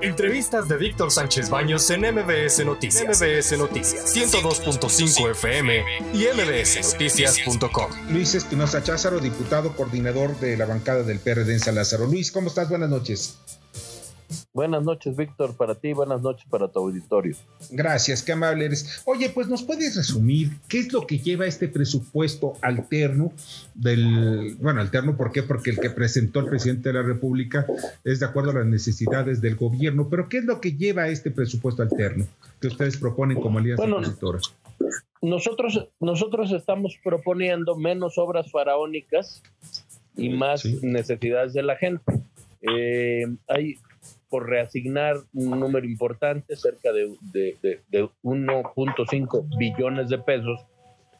Entrevistas de Víctor Sánchez Baños en MBS Noticias. MBS Noticias 102.5 FM y mbsnoticias.com. Luis Espinosa Cházaro, diputado coordinador de la bancada del PRD en San Lázaro. Luis, ¿cómo estás? Buenas noches. Buenas noches, Víctor, para ti, buenas noches para tu auditorio. Gracias, qué amable eres. Oye, pues nos puedes resumir qué es lo que lleva este presupuesto alterno del, bueno, alterno, ¿por qué? Porque el que presentó el presidente de la República es de acuerdo a las necesidades del gobierno, pero ¿qué es lo que lleva este presupuesto alterno que ustedes proponen como alianza bueno, Nosotros, nosotros estamos proponiendo menos obras faraónicas y más necesidades de la gente. Eh, hay por reasignar un número importante, cerca de, de, 1.5 billones de pesos,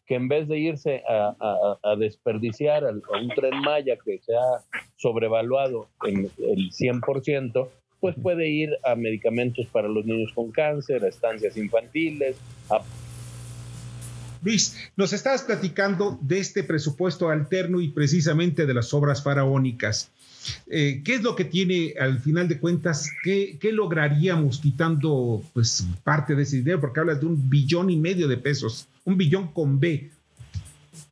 que en vez de irse a, desperdiciar a, un tren Maya que se ha sobrevaluado en el 100%, pues puede ir a medicamentos para los niños con cáncer, a estancias infantiles, a Luis, nos estabas platicando de este presupuesto alterno y precisamente de las obras faraónicas. Eh, ¿Qué es lo que tiene al final de cuentas? ¿qué, lograríamos quitando pues parte de ese dinero? Porque hablas de un billón y medio de pesos, un billón con B.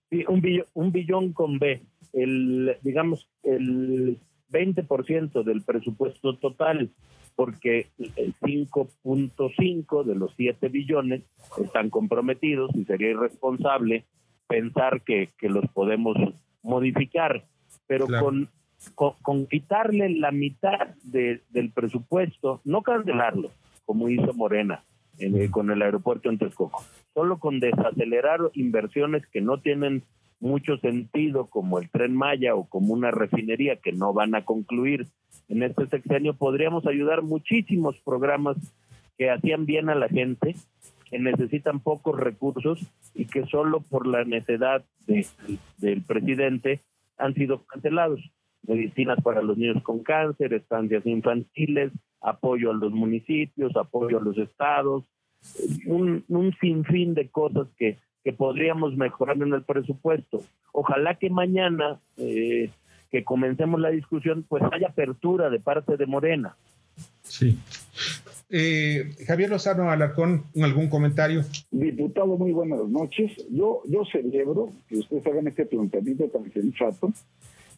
Sí, un billón, un billón con B. El, digamos, el 20% del presupuesto total, porque el 5.5 de los 7 billones están comprometidos y sería irresponsable pensar que, los podemos modificar. Pero con con, quitarle la mitad del presupuesto, no cancelarlo, como hizo Morena con el aeropuerto en Texcoco, solo con desacelerar inversiones que no tienen mucho sentido, como el tren Maya o como una refinería que no van a concluir en este sexenio, podríamos ayudar muchísimos programas que hacían bien a la gente, que necesitan pocos recursos y que solo por la necedad del presidente han sido cancelados medicinas para los niños con cáncer, estancias infantiles, apoyo a los municipios, apoyo a los estados, un, sinfín de cosas que, que podríamos mejorar en el presupuesto. Ojalá que mañana eh, que comencemos la discusión, pues haya apertura de parte de Morena. Sí. Eh, Javier Lozano Alarcón, ¿algún comentario? Diputado, muy buenas noches. Yo, yo celebro que ustedes hagan este planteamiento tan sensato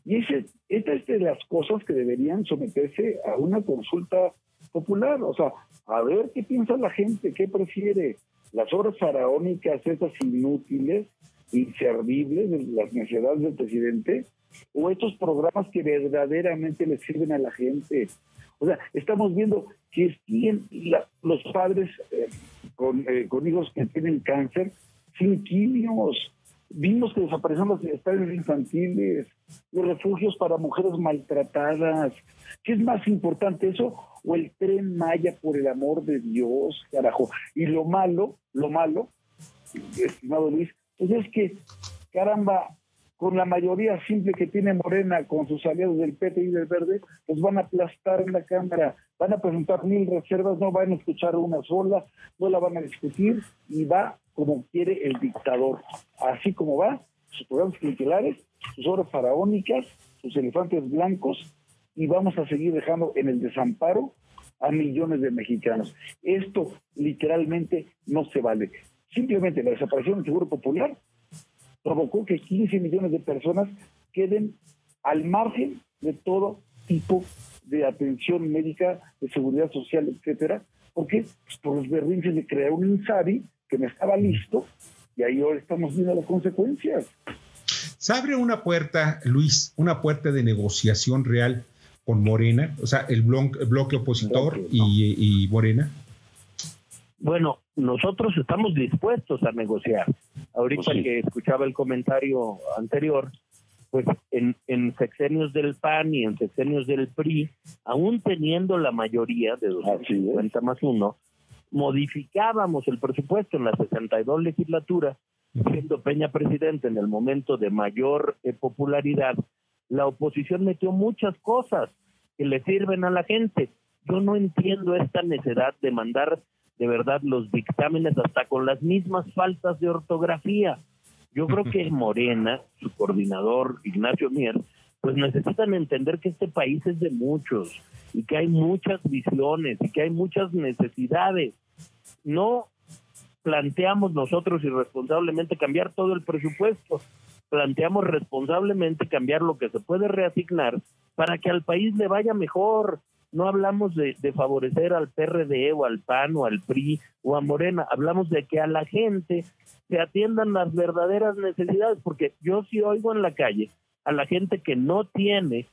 y ese, esta es de las cosas que deberían someterse a una consulta popular, o sea, a ver qué piensa la gente, qué prefiere, las obras faraónicas, esas inútiles, inservibles, las necesidades del presidente, o estos programas que verdaderamente le sirven a la gente. O sea, estamos viendo que los padres eh, con, eh, con hijos que tienen cáncer sin quimios, Vimos que desaparecieron los estadios infantiles, los refugios para mujeres maltratadas. ¿Qué es más importante eso o el tren Maya por el amor de Dios, carajo? Y lo malo, lo malo, estimado Luis, pues es que, caramba, con la mayoría simple que tiene Morena con sus aliados del PT y del Verde, pues van a aplastar en la Cámara, van a presentar mil reservas, no van a escuchar una sola, no la van a discutir y va como quiere el dictador. Así como va, sus programas clientelares, sus obras faraónicas, sus elefantes blancos, y vamos a seguir dejando en el desamparo a millones de mexicanos. Esto literalmente no se vale. Simplemente la desaparición del Seguro Popular provocó que 15 millones de personas queden al margen de todo tipo de atención médica, de seguridad social, etcétera, porque pues, por los berrinches de crear un INSABI que no estaba listo y ahí ahora estamos viendo las consecuencias. Se abre una puerta, Luis, una puerta de negociación real con Morena, o sea, el, bloque, opositor y, Morena. Bueno, nosotros estamos dispuestos a negociar. Ahorita pues que escuchaba el comentario anterior, pues en, en, sexenios del PAN y en sexenios del PRI, aún teniendo la mayoría de 250 más uno, modificábamos el presupuesto en la 62 legislatura, siendo Peña presidente en el momento de mayor eh, popularidad, la oposición metió muchas cosas que le sirven a la gente. Yo no entiendo esta necesidad de mandar de verdad los dictámenes hasta con las mismas faltas de ortografía. Yo creo que Morena, su coordinador Ignacio Mier, pues necesitan entender que este país es de muchos y que hay muchas visiones y que hay muchas necesidades. No planteamos nosotros irresponsablemente cambiar todo el presupuesto, planteamos responsablemente cambiar lo que se puede reasignar para que al país le vaya mejor. No hablamos de, de, favorecer al PRD o al PAN o al PRI o a Morena, hablamos de que a la gente se atiendan las verdaderas necesidades, porque yo sí oigo en la calle a la gente que no tiene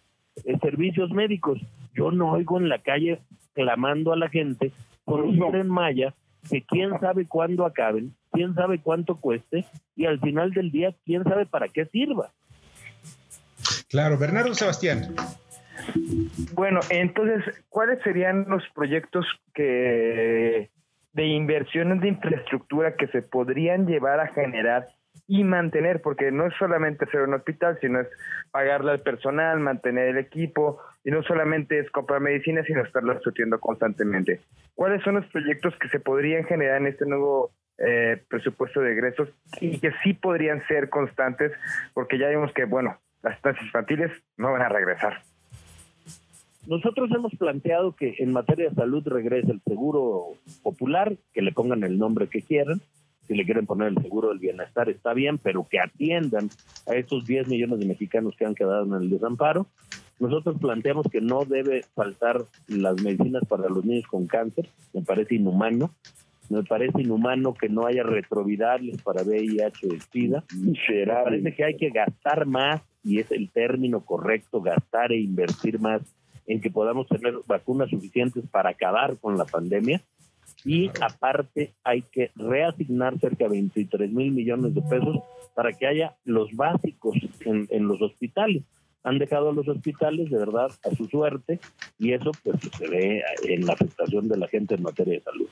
eh, servicios médicos, yo no oigo en la calle clamando a la gente por un tren Maya que quién sabe cuándo acaben, quién sabe cuánto cueste y al final del día quién sabe para qué sirva. Claro, Bernardo Sebastián. Bueno, entonces, ¿cuáles serían los proyectos que de inversiones de infraestructura que se podrían llevar a generar y mantener, porque no es solamente hacer un hospital, sino es pagarle al personal, mantener el equipo, y no solamente es comprar medicina, sino estarlo surtiendo constantemente. ¿Cuáles son los proyectos que se podrían generar en este nuevo eh, presupuesto de egresos y que sí podrían ser constantes? Porque ya vimos que, bueno, las tasas infantiles no van a regresar. Nosotros hemos planteado que en materia de salud regrese el seguro popular, que le pongan el nombre que quieran, si le quieren poner el seguro del bienestar está bien, pero que atiendan a estos 10 millones de mexicanos que han quedado en el desamparo. Nosotros planteamos que no debe faltar las medicinas para los niños con cáncer, me parece inhumano. Me parece inhumano que no haya retrovirales para VIH y SIDA. Me parece que hay que gastar más, y es el término correcto, gastar e invertir más en que podamos tener vacunas suficientes para acabar con la pandemia y aparte hay que reasignar cerca de 23 mil millones de pesos para que haya los básicos en, en, los hospitales. Han dejado a los hospitales de verdad a su suerte y eso pues se ve en la afectación de la gente en materia de salud.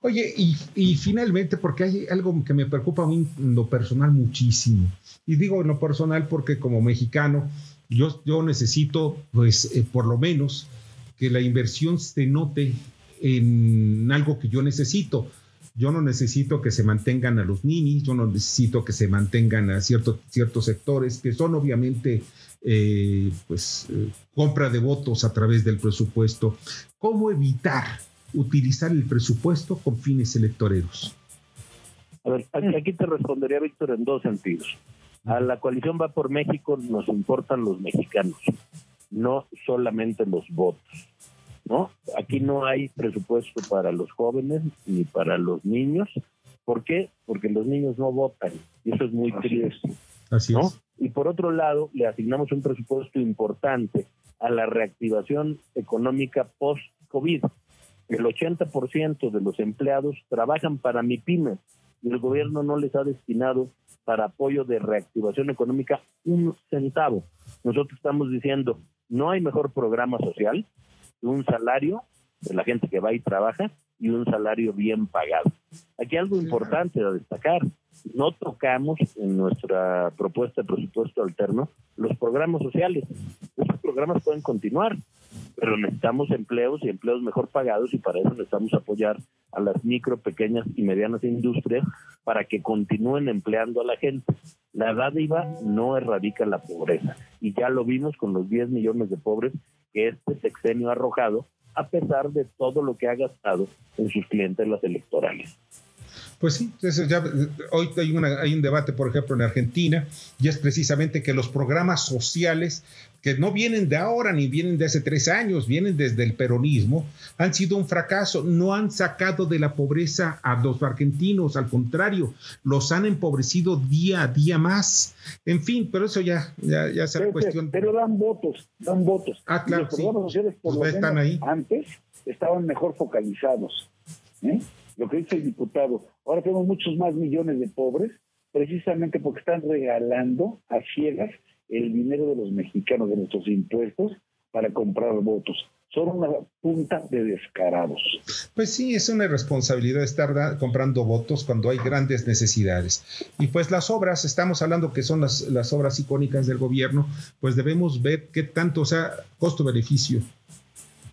Oye, y, y, finalmente, porque hay algo que me preocupa a mí en lo personal muchísimo, y digo en lo personal porque como mexicano, yo, yo necesito, pues, eh, por lo menos, que la inversión se note en algo que yo necesito. Yo no necesito que se mantengan a los ninis, yo no necesito que se mantengan a ciertos ciertos sectores que son obviamente eh, pues eh, compra de votos a través del presupuesto. ¿Cómo evitar utilizar el presupuesto con fines electoreros? A ver, aquí te respondería Víctor en dos sentidos. A la coalición va por México nos importan los mexicanos, no solamente los votos. ¿no? Aquí no hay presupuesto para los jóvenes ni para los niños. ¿Por qué? Porque los niños no votan y eso es muy triste. Así es. Y por otro lado, le asignamos un presupuesto importante a la reactivación económica post-COVID. El 80% de los empleados trabajan para MIPIMES y el gobierno no les ha destinado para apoyo de reactivación económica un centavo. Nosotros estamos diciendo, no hay mejor programa social un salario de la gente que va y trabaja y un salario bien pagado. Aquí algo importante a destacar, no tocamos en nuestra propuesta de presupuesto alterno los programas sociales. Esos programas pueden continuar, pero necesitamos empleos y empleos mejor pagados y para eso necesitamos apoyar a las micro, pequeñas y medianas industrias para que continúen empleando a la gente. La dádiva no erradica la pobreza y ya lo vimos con los 10 millones de pobres que este sexenio ha arrojado, a pesar de todo lo que ha gastado en sus clientes electorales. Pues sí, ya, hoy hay, hay un debate, por ejemplo, en Argentina, y es precisamente que los programas sociales, que no vienen de ahora ni vienen de hace tres años, vienen desde el peronismo, han sido un fracaso, no han sacado de la pobreza a los argentinos, al contrario, los han empobrecido día a día más. En fin, pero eso ya, ya, ya será cuestión. Pero dan votos, dan votos. Ah, claro. los programas sociales, por pues lo ahí. antes, estaban mejor focalizados. ¿eh? Lo que dice el diputado, ahora tenemos muchos más millones de pobres, precisamente porque están regalando a ciegas el dinero de los mexicanos, de nuestros impuestos, para comprar votos. Son una punta de descarados. Pues sí, es una irresponsabilidad estar comprando votos cuando hay grandes necesidades. Y pues las obras, estamos hablando que son las, las obras icónicas del gobierno, pues debemos ver qué tanto, o sea, costo-beneficio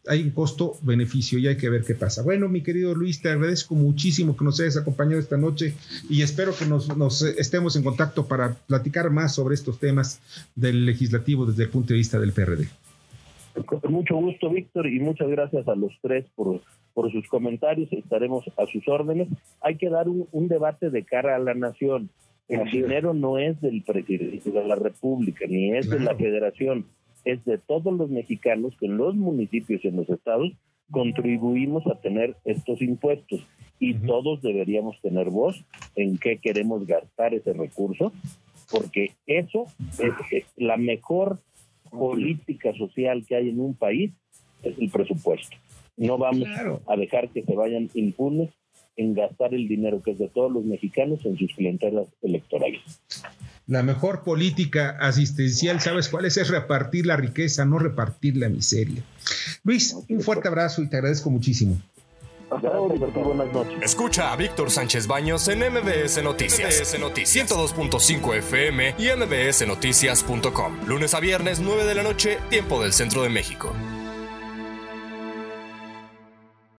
hay un costo-beneficio y hay que ver qué pasa. Bueno, mi querido Luis, te agradezco muchísimo que nos hayas acompañado esta noche y espero que nos, nos estemos en contacto para platicar más sobre estos temas del legislativo desde el punto de vista del PRD. Con mucho gusto, Víctor, y muchas gracias a los tres por, por sus comentarios. Estaremos a sus órdenes. Hay que dar un, debate de cara a la nación. El dinero no es del presidente de la República, ni es de la Federación, es de todos los mexicanos que en los municipios y en los estados contribuimos a tener estos impuestos y todos deberíamos tener voz en qué queremos gastar ese recurso, porque eso es la mejor política social que hay en un país, es el presupuesto. No vamos a dejar que se vayan impunes en gastar el dinero que es de todos los mexicanos en sus clientelas electorales. La mejor política asistencial, ¿sabes cuál es? Es repartir la riqueza, no repartir la miseria. Luis, un fuerte abrazo y te agradezco muchísimo. buenas noches. Escucha a Víctor Sánchez Baños en MBS Noticias. MBS Noticias 102.5 FM y MBSNoticias.com. Lunes a viernes, 9 de la noche, tiempo del centro de México.